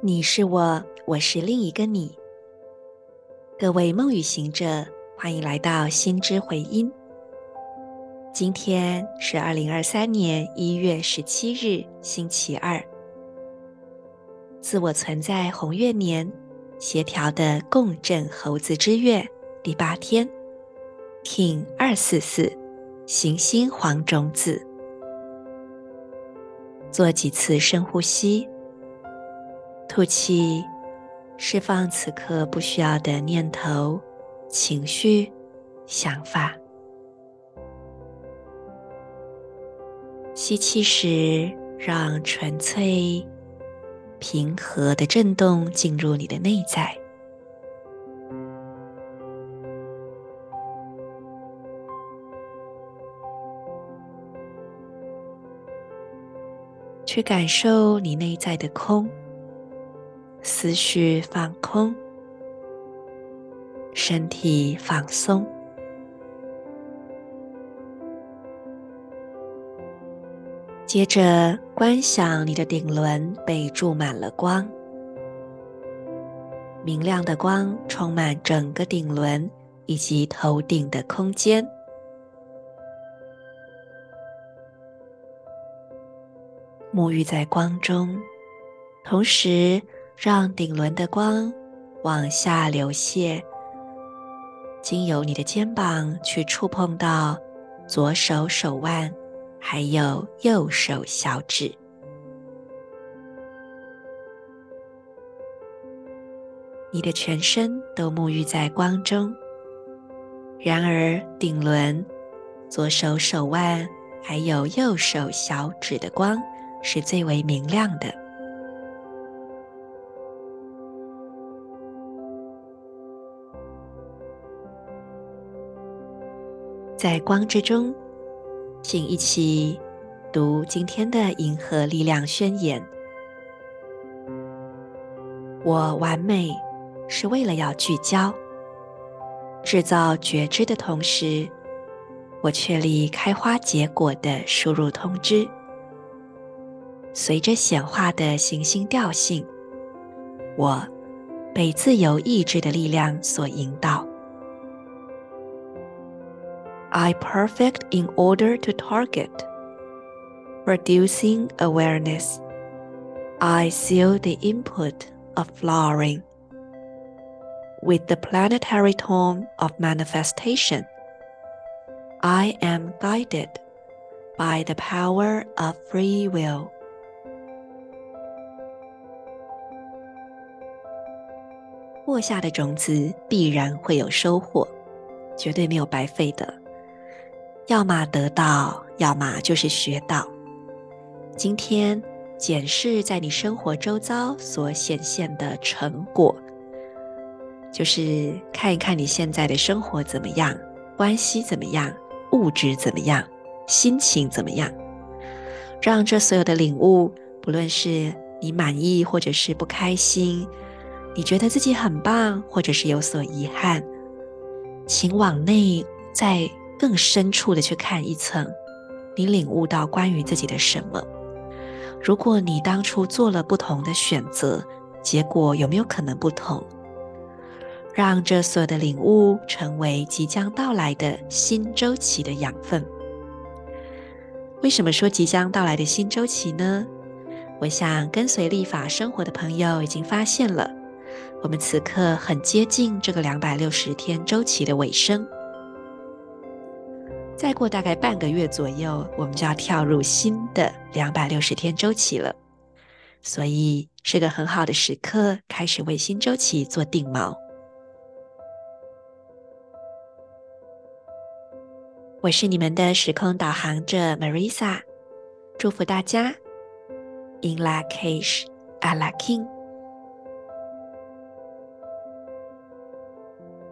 你是我，我是另一个你。各位梦语行者，欢迎来到心之回音。今天是二零二三年一月十七日，星期二。自我存在红月年，协调的共振猴子之月第八天，King 二四四，行星黄种子。做几次深呼吸。吐气，释放此刻不需要的念头、情绪、想法。吸气时，让纯粹、平和的震动进入你的内在，去感受你内在的空。思绪放空，身体放松。接着观想你的顶轮被注满了光，明亮的光充满整个顶轮以及头顶的空间。沐浴在光中，同时，让顶轮的光往下流泻，经由你的肩膀去触碰到左手手腕，还有右手小指。你的全身都沐浴在光中。然而，顶轮、左手手腕还有右手小指的光是最为明亮的。在光之中，请一起读今天的银河力量宣言。我完美是为了要聚焦，制造觉知的同时，我确立开花结果的输入通知。随着显化的行星调性，我被自由意志的力量所引导。I perfect in order to target. Producing awareness. I seal the input of flowering. With the planetary tone of manifestation. I am guided by the power of free will. 播下的种子必然会有收获，绝对没有白费的。 要么得到，要么就是学到。今天检视在你生活周遭所显现的成果，就是看一看你现在的生活怎么样，关系怎么样，物质怎么样，心情怎么样。让这所有的领悟，不论是你满意或者是不开心，你觉得自己很棒或者是有所遗憾，请往内在。更深处的去看一层，你领悟到关于自己的什么？如果你当初做了不同的选择，结果有没有可能不同？让这所有的领悟成为即将到来的新周期的养分。为什么说即将到来的新周期呢？我想跟随立法生活的朋友已经发现了，我们此刻很接近这个两百六十天周期的尾声。再过大概半个月左右，我们就要跳入新的两百六十天周期了，所以是个很好的时刻，开始为新周期做定锚。我是你们的时空导航者 Marisa，祝福大家，In Lak'ech Ala king。